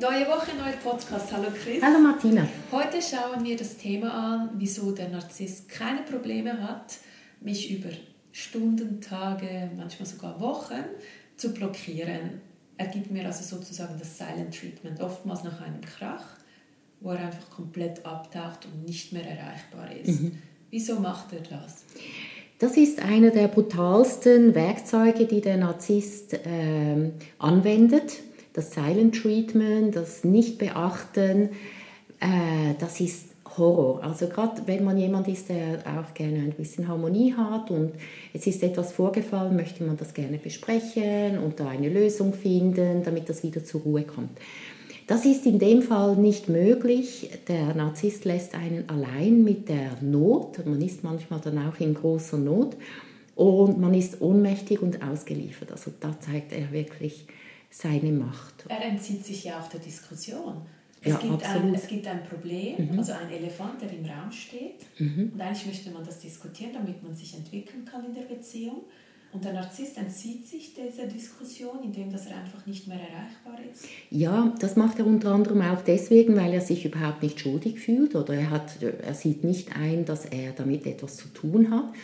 Neue Woche, neuer Podcast. Hallo Chris. Hallo Martina. Heute schauen wir das Thema an, wieso der Narzisst keine Probleme hat, mich über Stunden, Tage, manchmal sogar Wochen zu blockieren. Er gibt mir also sozusagen das Silent Treatment, oftmals nach einem Krach, wo er einfach komplett abtaucht und nicht mehr erreichbar ist. Mhm. Wieso macht er das? Das ist einer der brutalsten Werkzeuge, die der Narzisst äh, anwendet das Silent Treatment, das Nichtbeachten, äh, das ist Horror. Also gerade wenn man jemand ist, der auch gerne ein bisschen Harmonie hat und es ist etwas vorgefallen, möchte man das gerne besprechen und da eine Lösung finden, damit das wieder zur Ruhe kommt. Das ist in dem Fall nicht möglich. Der Narzisst lässt einen allein mit der Not. Man ist manchmal dann auch in großer Not und man ist ohnmächtig und ausgeliefert. Also da zeigt er wirklich seine Macht. Er entzieht sich ja auch der Diskussion. Es, ja, gibt, ein, es gibt ein Problem, mhm. also ein Elefant, der im Raum steht. Mhm. Und eigentlich möchte man das diskutieren, damit man sich entwickeln kann in der Beziehung. Und der Narzisst entzieht sich dieser Diskussion, indem das er einfach nicht mehr erreichbar ist? Ja, das macht er unter anderem auch deswegen, weil er sich überhaupt nicht schuldig fühlt oder er, hat, er sieht nicht ein, dass er damit etwas zu tun hat.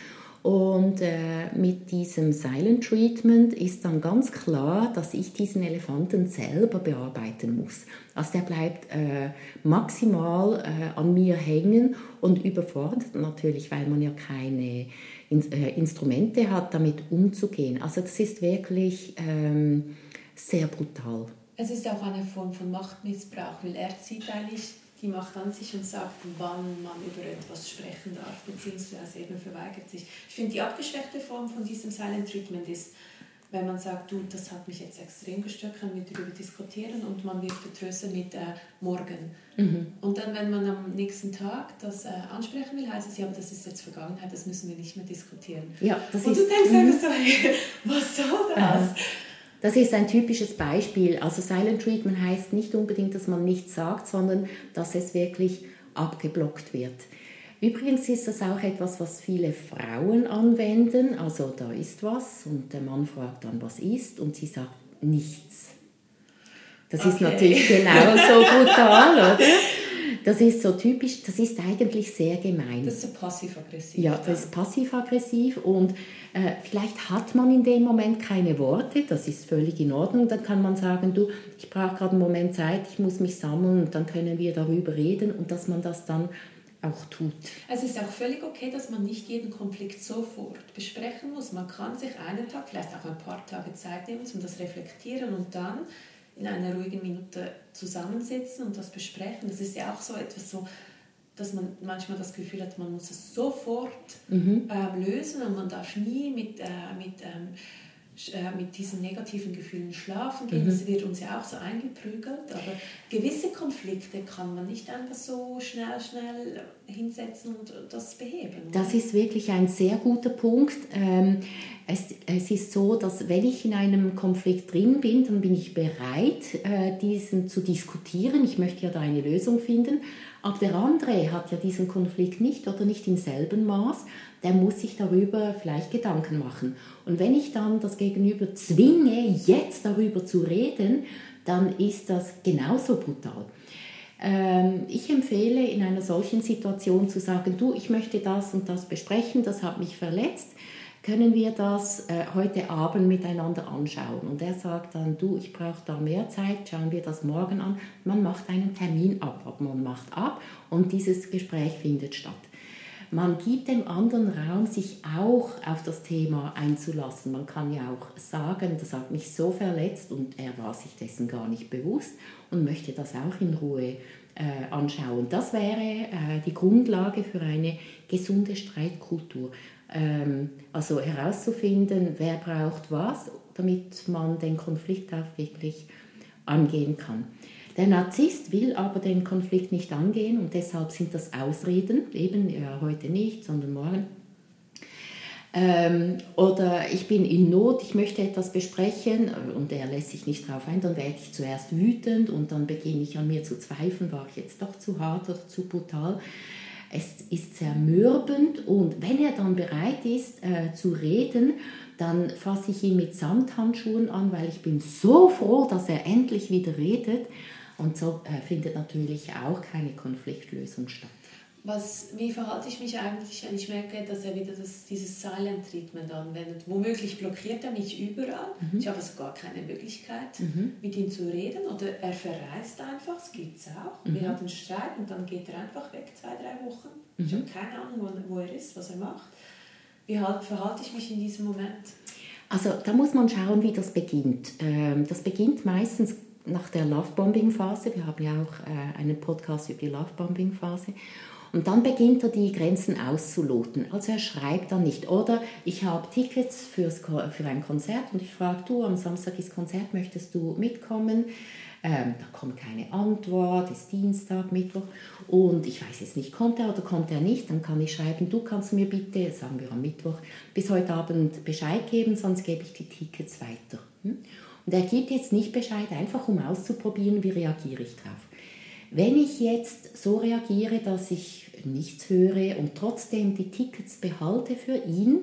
Und äh, mit diesem Silent Treatment ist dann ganz klar, dass ich diesen Elefanten selber bearbeiten muss. Also der bleibt äh, maximal äh, an mir hängen und überfordert natürlich, weil man ja keine in, äh, Instrumente hat, damit umzugehen. Also das ist wirklich ähm, sehr brutal. Es ist auch eine Form von Machtmissbrauch, weil er zieht eigentlich die Macht an sich und sagt, wann man über etwas sprechen darf, beziehungsweise eben verweigert sich. Ich finde, die abgeschwächte Form von diesem Silent Treatment ist, wenn man sagt, du, das hat mich jetzt extrem gestört, können wir darüber diskutieren und man wird vertröstet mit äh, morgen. Mhm. Und dann, wenn man am nächsten Tag das äh, ansprechen will, heißt es, ja, aber das ist jetzt Vergangenheit, das müssen wir nicht mehr diskutieren. Ja, das und ist, du denkst einfach so, was soll das? Das ist ein typisches Beispiel. Also Silent Treatment heißt nicht unbedingt, dass man nichts sagt, sondern dass es wirklich abgeblockt wird. Übrigens ist das auch etwas, was viele Frauen anwenden. Also da ist was und der Mann fragt dann, was ist und sie sagt nichts. Das okay. ist natürlich genauso brutal, oder? Das ist so typisch, das ist eigentlich sehr gemein. Das ist so passiv-aggressiv. Ja, das ist passiv-aggressiv und äh, vielleicht hat man in dem Moment keine Worte, das ist völlig in Ordnung. Dann kann man sagen, du, ich brauche gerade einen Moment Zeit, ich muss mich sammeln und dann können wir darüber reden und dass man das dann auch tut. Es ist auch völlig okay, dass man nicht jeden Konflikt sofort besprechen muss. Man kann sich einen Tag, vielleicht auch ein paar Tage Zeit nehmen, um das reflektieren und dann in einer ruhigen Minute zusammensitzen und das besprechen. Das ist ja auch so etwas so, dass man manchmal das Gefühl hat, man muss es sofort mhm. ähm, lösen und man darf nie mit, äh, mit, ähm, äh, mit diesen negativen Gefühlen schlafen gehen. Mhm. Das wird uns ja auch so eingeprügelt. Aber gewisse Konflikte kann man nicht einfach so schnell, schnell hinsetzen und das beheben. Das ist wirklich ein sehr guter Punkt. Ähm, es, es, ist so, dass wenn ich in einem Konflikt drin bin, dann bin ich bereit, äh, diesen zu diskutieren. Ich möchte ja da eine Lösung finden. Aber der andere hat ja diesen Konflikt nicht oder nicht im selben Maß. Der muss sich darüber vielleicht Gedanken machen. Und wenn ich dann das Gegenüber zwinge, jetzt darüber zu reden, dann ist das genauso brutal. Ähm, ich empfehle in einer solchen Situation zu sagen, du, ich möchte das und das besprechen, das hat mich verletzt können wir das äh, heute Abend miteinander anschauen? Und er sagt dann, du, ich brauche da mehr Zeit, schauen wir das morgen an. Man macht einen Termin ab, man macht ab und dieses Gespräch findet statt. Man gibt dem anderen Raum, sich auch auf das Thema einzulassen. Man kann ja auch sagen, das hat mich so verletzt und er war sich dessen gar nicht bewusst und möchte das auch in Ruhe anschauen. Das wäre äh, die Grundlage für eine gesunde Streitkultur. Ähm, also herauszufinden, wer braucht was, damit man den Konflikt auch wirklich angehen kann. Der Narzisst will aber den Konflikt nicht angehen und deshalb sind das Ausreden, eben ja, heute nicht, sondern morgen. Ähm, oder ich bin in Not, ich möchte etwas besprechen und er lässt sich nicht darauf ein, dann werde ich zuerst wütend und dann beginne ich an mir zu zweifeln, war ich jetzt doch zu hart oder zu brutal. Es ist sehr mürbend und wenn er dann bereit ist äh, zu reden, dann fasse ich ihn mit Samthandschuhen an, weil ich bin so froh, dass er endlich wieder redet. Und so äh, findet natürlich auch keine Konfliktlösung statt. Was, wie verhalte ich mich eigentlich, wenn ich merke, dass er wieder das, dieses Silent Treatment anwendet? Womöglich blockiert er mich überall. Mhm. Ich habe also gar keine Möglichkeit, mhm. mit ihm zu reden. Oder er verreist einfach, das gibt es auch. Mhm. Wir hatten Streit und dann geht er einfach weg, zwei, drei Wochen. Ich habe mhm. keine Ahnung, wo, er ist, was er macht. Wie halt, verhalte ich mich in diesem Moment? Also da muss man schauen, wie das beginnt. Ähm, das beginnt meistens nach der Lovebombing-Phase. Wir haben ja auch äh, einen Podcast über die Lovebombing-Phase. Und dann beginnt er die Grenzen auszuloten. Also er schreibt dann nicht, oder ich habe Tickets fürs, für ein Konzert und ich frage, du, am Samstag ist Konzert, möchtest du mitkommen? Ähm, da kommt keine Antwort, es ist Dienstag, Mittwoch und ich weiß jetzt nicht, kommt er oder kommt er nicht, dann kann ich schreiben, du kannst mir bitte, sagen wir am Mittwoch, bis heute Abend Bescheid geben, sonst gebe ich die Tickets weiter. Hm? Und er gibt jetzt nicht Bescheid, einfach um auszuprobieren, wie reagiere ich drauf. Wenn ich jetzt so reagiere, dass ich nichts höre und trotzdem die Tickets behalte für ihn,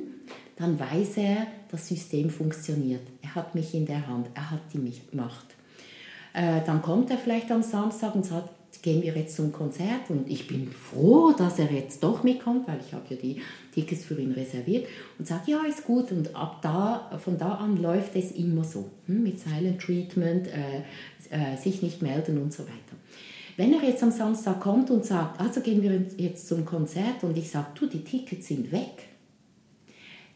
dann weiß er, das System funktioniert. Er hat mich in der Hand, er hat die Macht. Äh, dann kommt er vielleicht am Samstag und sagt, gehen wir jetzt zum Konzert und ich bin froh, dass er jetzt doch mitkommt, weil ich habe ja die Tickets für ihn reserviert und sagt, ja, ist gut und ab da, von da an läuft es immer so, hm, mit Silent Treatment, äh, äh, sich nicht melden und so weiter. Wenn er jetzt am Samstag kommt und sagt, also gehen wir jetzt zum Konzert und ich sage, du, die Tickets sind weg,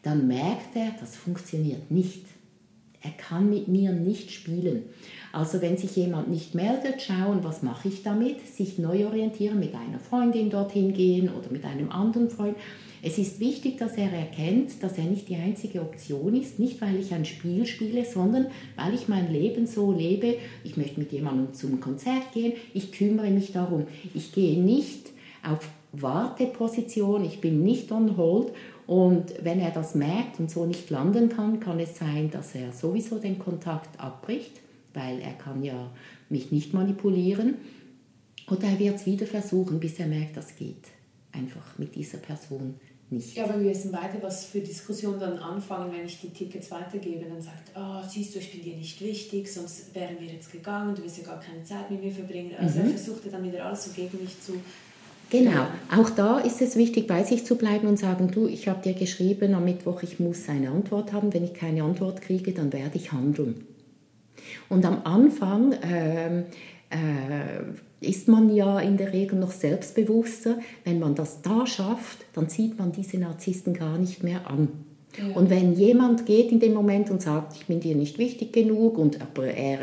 dann merkt er, das funktioniert nicht. Er kann mit mir nicht spielen. Also wenn sich jemand nicht meldet, schauen, was mache ich damit, sich neu orientieren, mit einer Freundin dorthin gehen oder mit einem anderen Freund. Es ist wichtig, dass er erkennt, dass er nicht die einzige Option ist, nicht weil ich ein Spiel spiele, sondern weil ich mein Leben so lebe. Ich möchte mit jemandem zum Konzert gehen, ich kümmere mich darum. Ich gehe nicht auf Warteposition, ich bin nicht on hold und wenn er das merkt und so nicht landen kann, kann es sein, dass er sowieso den Kontakt abbricht, weil er kann ja mich nicht manipulieren. Oder er wird es wieder versuchen, bis er merkt, das geht einfach mit dieser Person nicht. Ja, aber wir wissen beide, was für Diskussionen dann anfangen, wenn ich die Tickets weitergebe. Dann sagt, oh, siehst du, ich bin dir nicht wichtig, sonst wären wir jetzt gegangen, du willst ja gar keine Zeit mit mir verbringen. Also mhm. er versuchte dann wieder alles so gegen mich zu... Genau, auch da ist es wichtig, bei sich zu bleiben und sagen, du, ich habe dir geschrieben am Mittwoch, ich muss eine Antwort haben. Wenn ich keine Antwort kriege, dann werde ich handeln. Und am Anfang... Ähm, äh, ist man ja in der Regel noch selbstbewusster. Wenn man das da schafft, dann zieht man diese Narzissten gar nicht mehr an. Ja. Und wenn jemand geht in dem Moment und sagt, ich bin dir nicht wichtig genug und aber er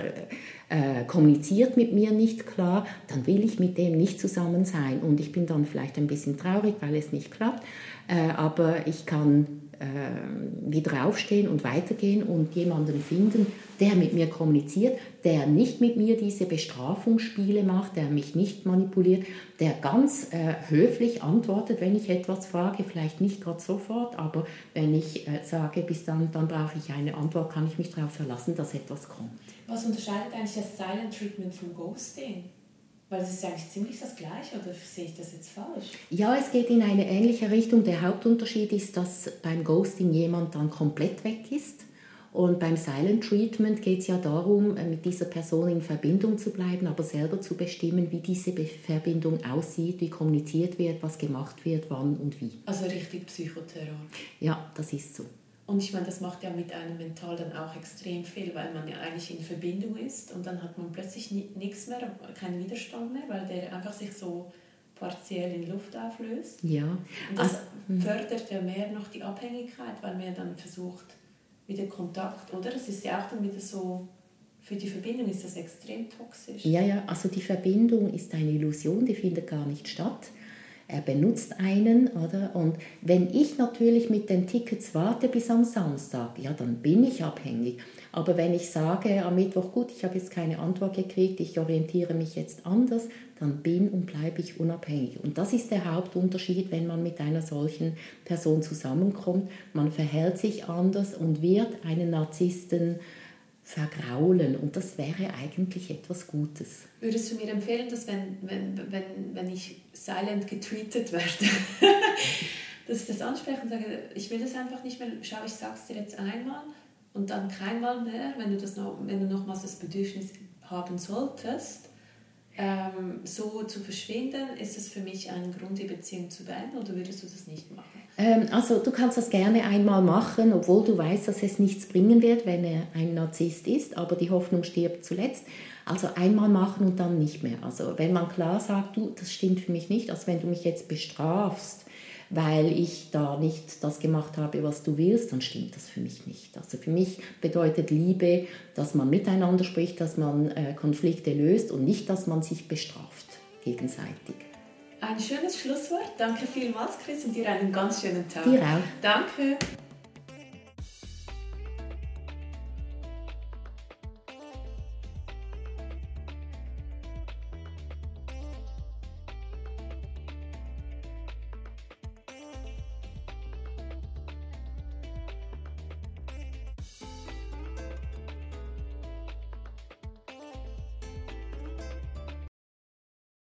äh, kommuniziert mit mir nicht klar, dann will ich mit dem nicht zusammen sein. Und ich bin dann vielleicht ein bisschen traurig, weil es nicht klappt, äh, aber ich kann äh, wieder aufstehen und weitergehen und jemanden finden, der mit mir kommuniziert, der nicht mit mir diese Bestrafungsspiele macht, der mich nicht manipuliert, der ganz äh, höflich antwortet, wenn ich etwas frage, vielleicht nicht gerade sofort, aber wenn ich äh, sage, bis dann, dann brauche ich eine Antwort, kann ich mich darauf verlassen, dass etwas kommt. Was unterscheidet eigentlich das Silent Treatment vom Ghosting? Weil es ist eigentlich ziemlich das Gleiche, oder sehe ich das jetzt falsch? Ja, es geht in eine ähnliche Richtung. Der Hauptunterschied ist, dass beim Ghosting jemand dann komplett weg ist. Und beim Silent Treatment geht es ja darum, äh, mit dieser Person in Verbindung zu bleiben, aber selber zu bestimmen, wie diese Verbindung aussieht, wie kommuniziert wird, was gemacht wird, wann und wie. Also richtig Psychoterror. Ja, das ist so. Und ich meine, das macht ja mit einem mental dann auch extrem viel, weil man ja eigentlich in Verbindung ist und dann hat man plötzlich nichts mehr, keinen Widerstand mehr, weil der einfach sich so partiell in Luft auflöst. Ja. Und das also, fördert ja mehr noch die Abhängigkeit, weil man dann versucht, wieder Kontakt, oder? Das ist ja auch dann wieder so, für die Verbindung ist das extrem toxisch. Ja, ja, also die Verbindung ist eine Illusion, die findet gar nicht statt. Er benutzt einen, oder? Und wenn ich natürlich mit den Tickets warte bis am Samstag, ja, dann bin ich abhängig. Aber wenn ich sage am Mittwoch, gut, ich habe jetzt keine Antwort gekriegt, ich orientiere mich jetzt anders, dann bin und bleibe ich unabhängig. Und das ist der Hauptunterschied, wenn man mit einer solchen Person zusammenkommt. Man verhält sich anders und wird einen Narzissten vergraulen. Und das wäre eigentlich etwas Gutes. Würdest du mir empfehlen, dass wenn, wenn, wenn, wenn ich silent getweetet werde, dass ich das anspreche und sage, ich will das einfach nicht mehr, schau, ich sag's dir jetzt einmal und dann keinmal mehr, wenn du, das noch, wenn du nochmals das Bedürfnis haben solltest, ähm, so zu verschwinden, ist es für mich ein Grund, die Beziehung zu beenden oder würdest du das nicht machen? Ähm, also du kannst das gerne einmal machen, obwohl du weißt, dass es nichts bringen wird, wenn er ein Narzisst ist, aber die Hoffnung stirbt zuletzt. Also einmal machen und dann nicht mehr. Also wenn man klar sagt, du, das stimmt für mich nicht, also wenn du mich jetzt bestrafst, weil ich da nicht das gemacht habe, was du willst, dann stimmt das für mich nicht. Also für mich bedeutet Liebe, dass man miteinander spricht, dass man äh, Konflikte löst und nicht, dass man sich bestraft gegenseitig. Ein schönes Schlusswort. Danke vielmals, Chris, und dir einen ganz schönen Tag. Dir auch. Danke.